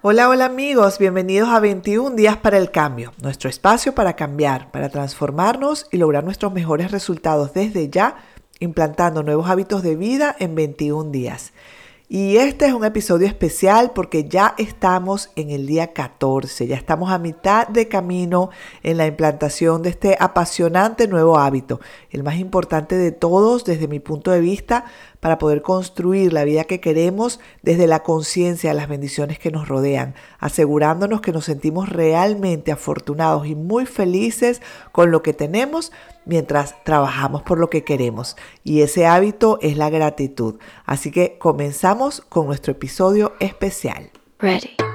Hola, hola amigos, bienvenidos a 21 días para el cambio, nuestro espacio para cambiar, para transformarnos y lograr nuestros mejores resultados desde ya, implantando nuevos hábitos de vida en 21 días. Y este es un episodio especial porque ya estamos en el día 14, ya estamos a mitad de camino en la implantación de este apasionante nuevo hábito, el más importante de todos desde mi punto de vista para poder construir la vida que queremos desde la conciencia de las bendiciones que nos rodean, asegurándonos que nos sentimos realmente afortunados y muy felices con lo que tenemos mientras trabajamos por lo que queremos. Y ese hábito es la gratitud. Así que comenzamos con nuestro episodio especial. Ready.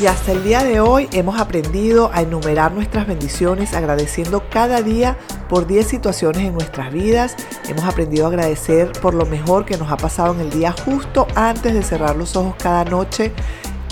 Y hasta el día de hoy hemos aprendido a enumerar nuestras bendiciones agradeciendo cada día por 10 situaciones en nuestras vidas. Hemos aprendido a agradecer por lo mejor que nos ha pasado en el día justo antes de cerrar los ojos cada noche.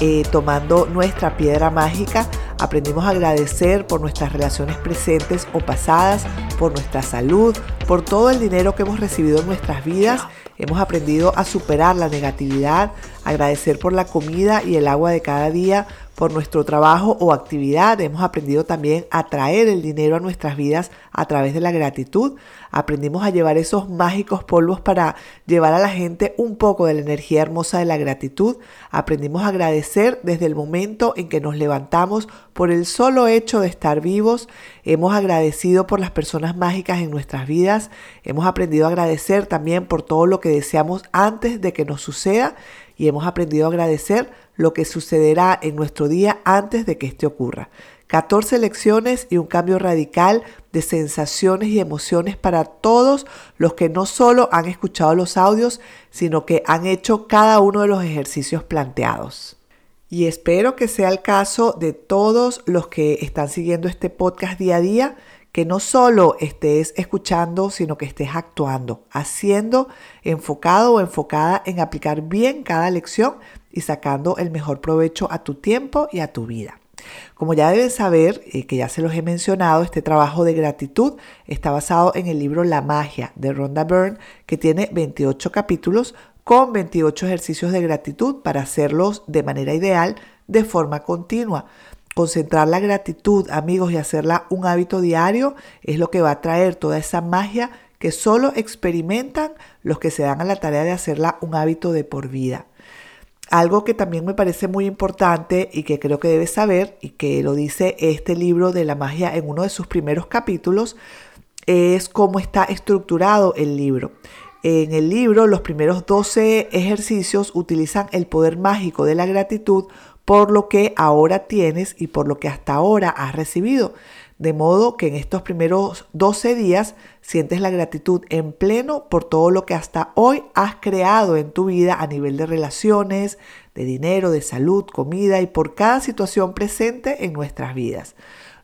Eh, tomando nuestra piedra mágica, aprendimos a agradecer por nuestras relaciones presentes o pasadas, por nuestra salud, por todo el dinero que hemos recibido en nuestras vidas. Hemos aprendido a superar la negatividad, agradecer por la comida y el agua de cada día, por nuestro trabajo o actividad. Hemos aprendido también a traer el dinero a nuestras vidas a través de la gratitud. Aprendimos a llevar esos mágicos polvos para llevar a la gente un poco de la energía hermosa de la gratitud. Aprendimos a agradecer desde el momento en que nos levantamos por el solo hecho de estar vivos. Hemos agradecido por las personas mágicas en nuestras vidas. Hemos aprendido a agradecer también por todo lo que deseamos antes de que nos suceda y hemos aprendido a agradecer lo que sucederá en nuestro día antes de que este ocurra. 14 lecciones y un cambio radical de sensaciones y emociones para todos los que no solo han escuchado los audios, sino que han hecho cada uno de los ejercicios planteados. Y espero que sea el caso de todos los que están siguiendo este podcast día a día, que no solo estés escuchando, sino que estés actuando, haciendo, enfocado o enfocada en aplicar bien cada lección y sacando el mejor provecho a tu tiempo y a tu vida. Como ya deben saber, eh, que ya se los he mencionado, este trabajo de gratitud está basado en el libro La magia de Rhonda Byrne, que tiene 28 capítulos con 28 ejercicios de gratitud para hacerlos de manera ideal de forma continua. Concentrar la gratitud, amigos, y hacerla un hábito diario es lo que va a traer toda esa magia que solo experimentan los que se dan a la tarea de hacerla un hábito de por vida. Algo que también me parece muy importante y que creo que debes saber y que lo dice este libro de la magia en uno de sus primeros capítulos es cómo está estructurado el libro. En el libro los primeros 12 ejercicios utilizan el poder mágico de la gratitud por lo que ahora tienes y por lo que hasta ahora has recibido. De modo que en estos primeros 12 días sientes la gratitud en pleno por todo lo que hasta hoy has creado en tu vida a nivel de relaciones, de dinero, de salud, comida y por cada situación presente en nuestras vidas.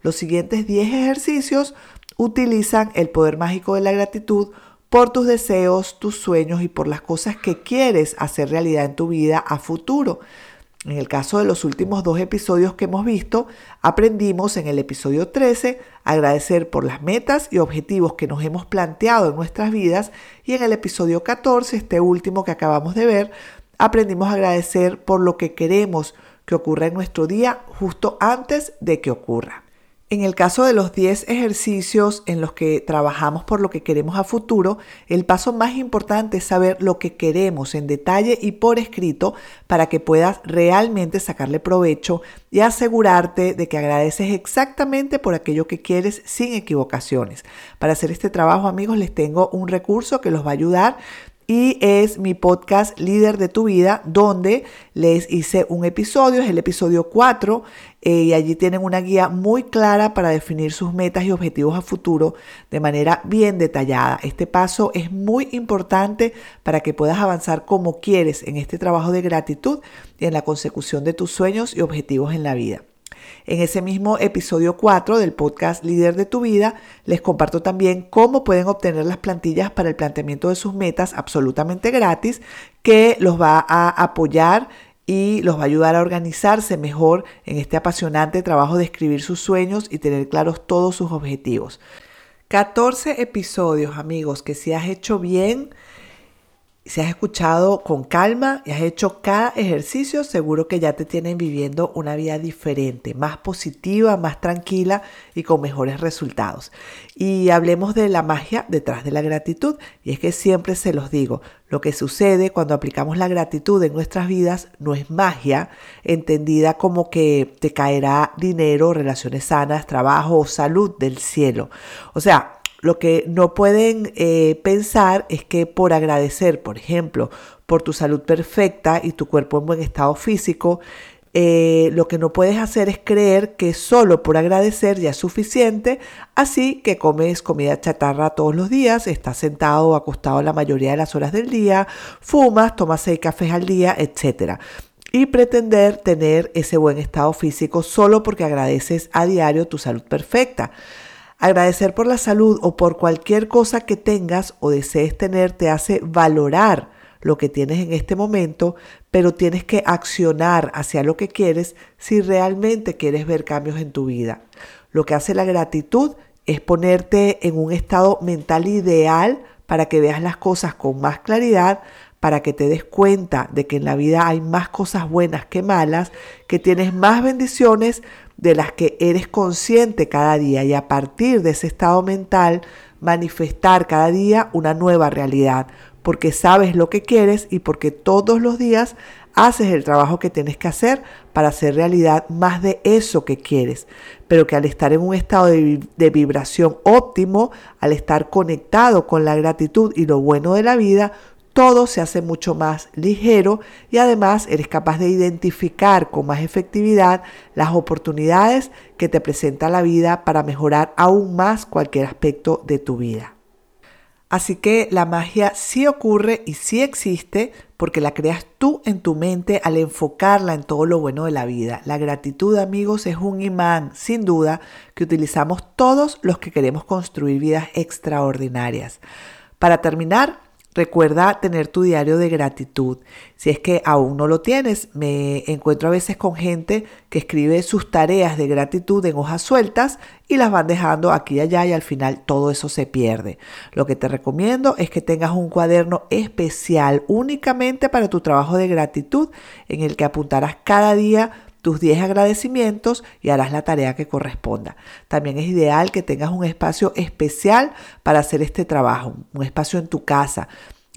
Los siguientes 10 ejercicios utilizan el poder mágico de la gratitud por tus deseos, tus sueños y por las cosas que quieres hacer realidad en tu vida a futuro. En el caso de los últimos dos episodios que hemos visto, aprendimos en el episodio 13 a agradecer por las metas y objetivos que nos hemos planteado en nuestras vidas y en el episodio 14, este último que acabamos de ver, aprendimos a agradecer por lo que queremos que ocurra en nuestro día justo antes de que ocurra. En el caso de los 10 ejercicios en los que trabajamos por lo que queremos a futuro, el paso más importante es saber lo que queremos en detalle y por escrito para que puedas realmente sacarle provecho y asegurarte de que agradeces exactamente por aquello que quieres sin equivocaciones. Para hacer este trabajo, amigos, les tengo un recurso que los va a ayudar y es mi podcast Líder de tu vida, donde les hice un episodio, es el episodio 4, eh, y allí tienen una guía muy clara para definir sus metas y objetivos a futuro de manera bien detallada. Este paso es muy importante para que puedas avanzar como quieres en este trabajo de gratitud y en la consecución de tus sueños y objetivos en la vida. En ese mismo episodio 4 del podcast Líder de tu vida, les comparto también cómo pueden obtener las plantillas para el planteamiento de sus metas absolutamente gratis, que los va a apoyar y los va a ayudar a organizarse mejor en este apasionante trabajo de escribir sus sueños y tener claros todos sus objetivos. 14 episodios, amigos, que si has hecho bien, si has escuchado con calma y has hecho cada ejercicio, seguro que ya te tienen viviendo una vida diferente, más positiva, más tranquila y con mejores resultados. Y hablemos de la magia detrás de la gratitud. Y es que siempre se los digo, lo que sucede cuando aplicamos la gratitud en nuestras vidas no es magia, entendida como que te caerá dinero, relaciones sanas, trabajo o salud del cielo. O sea, lo que no pueden eh, pensar es que por agradecer, por ejemplo, por tu salud perfecta y tu cuerpo en buen estado físico, eh, lo que no puedes hacer es creer que solo por agradecer ya es suficiente, así que comes comida chatarra todos los días, estás sentado o acostado la mayoría de las horas del día, fumas, tomas seis cafés al día, etc. Y pretender tener ese buen estado físico solo porque agradeces a diario tu salud perfecta. Agradecer por la salud o por cualquier cosa que tengas o desees tener te hace valorar lo que tienes en este momento, pero tienes que accionar hacia lo que quieres si realmente quieres ver cambios en tu vida. Lo que hace la gratitud es ponerte en un estado mental ideal para que veas las cosas con más claridad, para que te des cuenta de que en la vida hay más cosas buenas que malas, que tienes más bendiciones de las que eres consciente cada día. Y a partir de ese estado mental manifestar cada día una nueva realidad, porque sabes lo que quieres y porque todos los días haces el trabajo que tienes que hacer para hacer realidad más de eso que quieres, pero que al estar en un estado de, de, vibración óptimo, al estar conectado con la gratitud y lo bueno de la vida, todo se hace mucho más ligero y además eres capaz de identificar con más efectividad las oportunidades que te presenta la vida para mejorar aún más cualquier aspecto de tu vida. Así que la magia sí ocurre y sí existe porque la creas tú en tu mente al enfocarla en todo lo bueno de la vida. La gratitud, amigos, es un imán, sin duda, que utilizamos todos los que queremos construir vidas extraordinarias. Para terminar, Recuerda tener tu diario de gratitud. Si es que aún no lo tienes, me encuentro a veces con gente que escribe sus tareas de gratitud en hojas sueltas y las van dejando aquí y allá y al final todo eso se pierde. Lo que te recomiendo es que tengas un cuaderno especial únicamente para tu trabajo de gratitud en el que apuntarás cada día tus 10 agradecimientos y harás la tarea que corresponda. También es ideal que tengas un espacio especial para hacer este trabajo, un espacio en tu casa,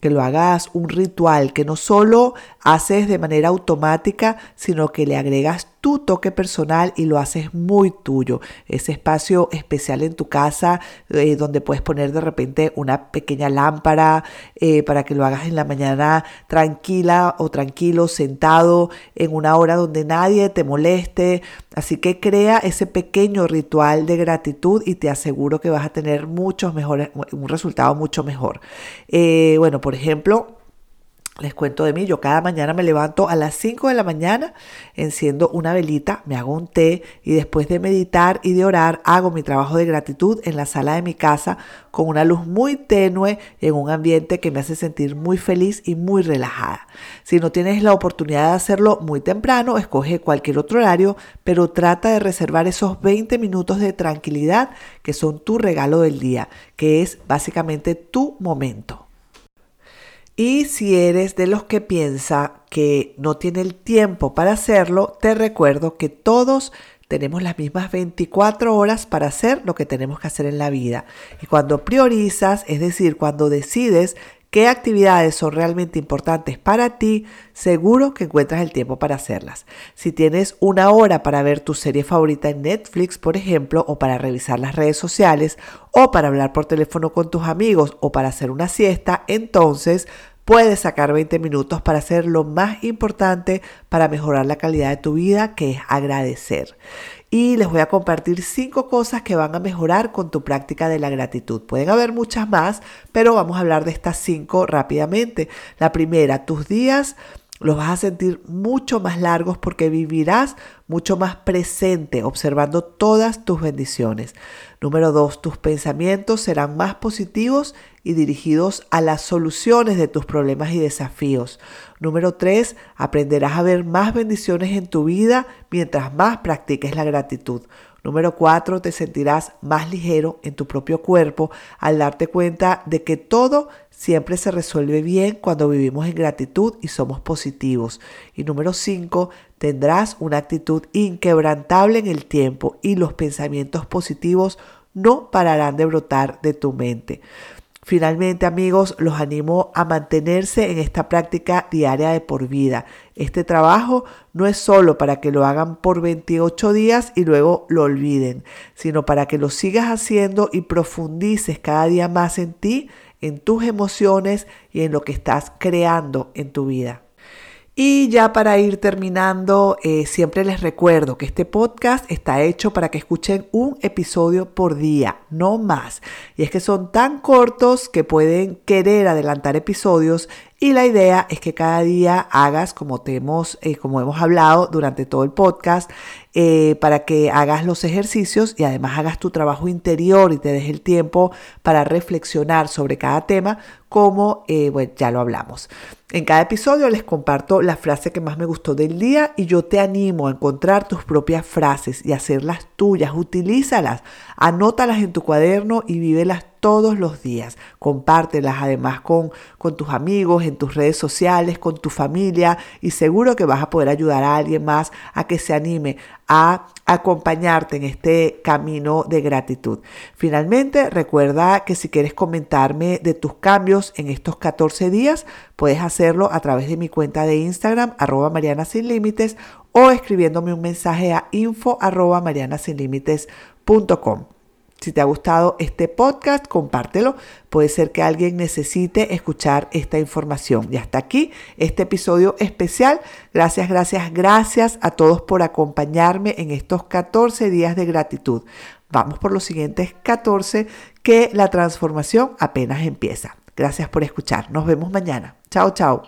que lo hagas un ritual, que no solo haces de manera automática, sino que le agregas tu toque personal y lo haces muy tuyo. Ese espacio especial en tu casa eh, donde puedes poner de repente una pequeña lámpara eh, para que lo hagas en la mañana tranquila o tranquilo, sentado en una hora donde nadie te moleste. Así que crea ese pequeño ritual de gratitud y te aseguro que vas a tener muchos mejores, un resultado mucho mejor. Eh, bueno, por ejemplo, les cuento de mí, yo cada mañana me levanto a las 5 de la mañana, enciendo una velita, me hago un té y después de meditar y de orar hago mi trabajo de gratitud en la sala de mi casa con una luz muy tenue en un ambiente que me hace sentir muy feliz y muy relajada. Si no tienes la oportunidad de hacerlo muy temprano, escoge cualquier otro horario, pero trata de reservar esos 20 minutos de tranquilidad que son tu regalo del día, que es básicamente tu momento. Y si eres de los que piensa que no tiene el tiempo para hacerlo, te recuerdo que todos tenemos las mismas 24 horas para hacer lo que tenemos que hacer en la vida. Y cuando priorizas, es decir, cuando decides qué actividades son realmente importantes para ti, seguro que encuentras el tiempo para hacerlas. Si tienes una hora para ver tu serie favorita en Netflix, por ejemplo, o para revisar las redes sociales, o para hablar por teléfono con tus amigos, o para hacer una siesta, entonces puedes sacar 20 minutos para hacer lo más importante para mejorar la calidad de tu vida, que es agradecer y les voy a compartir cinco cosas que van a mejorar con tu práctica de la gratitud. Pueden haber muchas más, pero vamos a hablar de estas cinco rápidamente. La primera, tus días los vas a sentir mucho más largos porque vivirás mucho más presente observando todas tus bendiciones. Número dos, tus pensamientos serán más positivos y dirigidos a las soluciones de tus problemas y desafíos. Número tres, aprenderás a ver más bendiciones en tu vida mientras más practiques la gratitud. Número cuatro, te sentirás más ligero en tu propio cuerpo al darte cuenta de que todo siempre se resuelve bien cuando vivimos en gratitud y somos positivos. Y número cinco, tendrás una actitud inquebrantable en el tiempo y los pensamientos positivos no pararán de brotar de tu mente. Finalmente, amigos, los animo a mantenerse en esta práctica diaria de por vida. Este trabajo no es solo para que lo hagan por 28 días y luego lo olviden, sino para que lo sigas haciendo y profundices cada día más en ti, en tus emociones y en lo que estás creando en tu vida. Y ya para ir terminando, eh, siempre les recuerdo que este podcast está hecho para que escuchen un episodio por día, no más. Y es que son tan cortos que pueden querer adelantar episodios y la idea es que cada día hagas como, te hemos, eh, como hemos hablado durante todo el podcast, eh, para que hagas los ejercicios y además hagas tu trabajo interior y te des el tiempo para reflexionar sobre cada tema, como ya lo hablamos. En cada episodio les comparto la frase que más me gustó del día y yo te animo a encontrar tus propias frases y hacerlas tuyas. Utilízalas, anótalas en tu cuaderno y vívelas todos los días. Compártelas además con, con tus amigos, en tus redes sociales, con tu familia y seguro que vas a poder ayudar a alguien más a que se anime a acompañarte en este camino de gratitud. Finalmente, recuerda que si quieres comentarme de tus cambios en estos 14 días, puedes hacerlo a través de mi cuenta de Instagram, arroba Mariana Sin Límites, o escribiéndome un mensaje a info. Si te ha gustado este podcast, compártelo. Puede ser que alguien necesite escuchar esta información. Y hasta aquí este episodio especial. Gracias, gracias, gracias a todos por acompañarme en estos 14 días de gratitud. Vamos por los siguientes 14 que la transformación apenas empieza. Gracias por escuchar. Nos vemos mañana. Chao, chao.